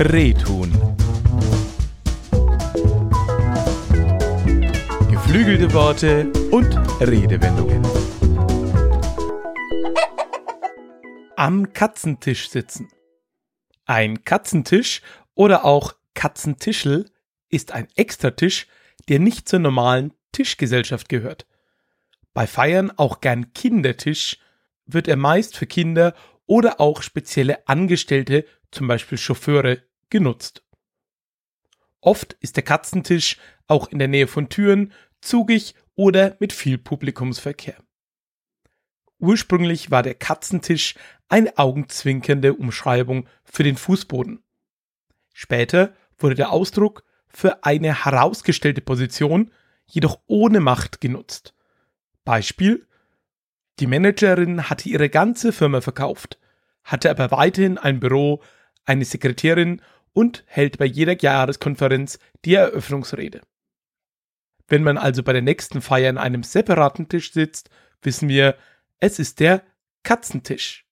Rehtun. Geflügelte Worte und Redewendungen. Am Katzentisch sitzen. Ein Katzentisch oder auch Katzentischel ist ein Extratisch, der nicht zur normalen Tischgesellschaft gehört. Bei Feiern auch gern Kindertisch wird er meist für Kinder oder auch spezielle Angestellte, zum Beispiel Chauffeure, genutzt. Oft ist der Katzentisch auch in der Nähe von Türen, zugig oder mit viel Publikumsverkehr. Ursprünglich war der Katzentisch eine augenzwinkernde Umschreibung für den Fußboden. Später wurde der Ausdruck für eine herausgestellte Position, jedoch ohne Macht genutzt. Beispiel Die Managerin hatte ihre ganze Firma verkauft, hatte aber weiterhin ein Büro, eine Sekretärin und hält bei jeder Jahreskonferenz die Eröffnungsrede. Wenn man also bei der nächsten Feier an einem separaten Tisch sitzt, wissen wir, es ist der Katzentisch.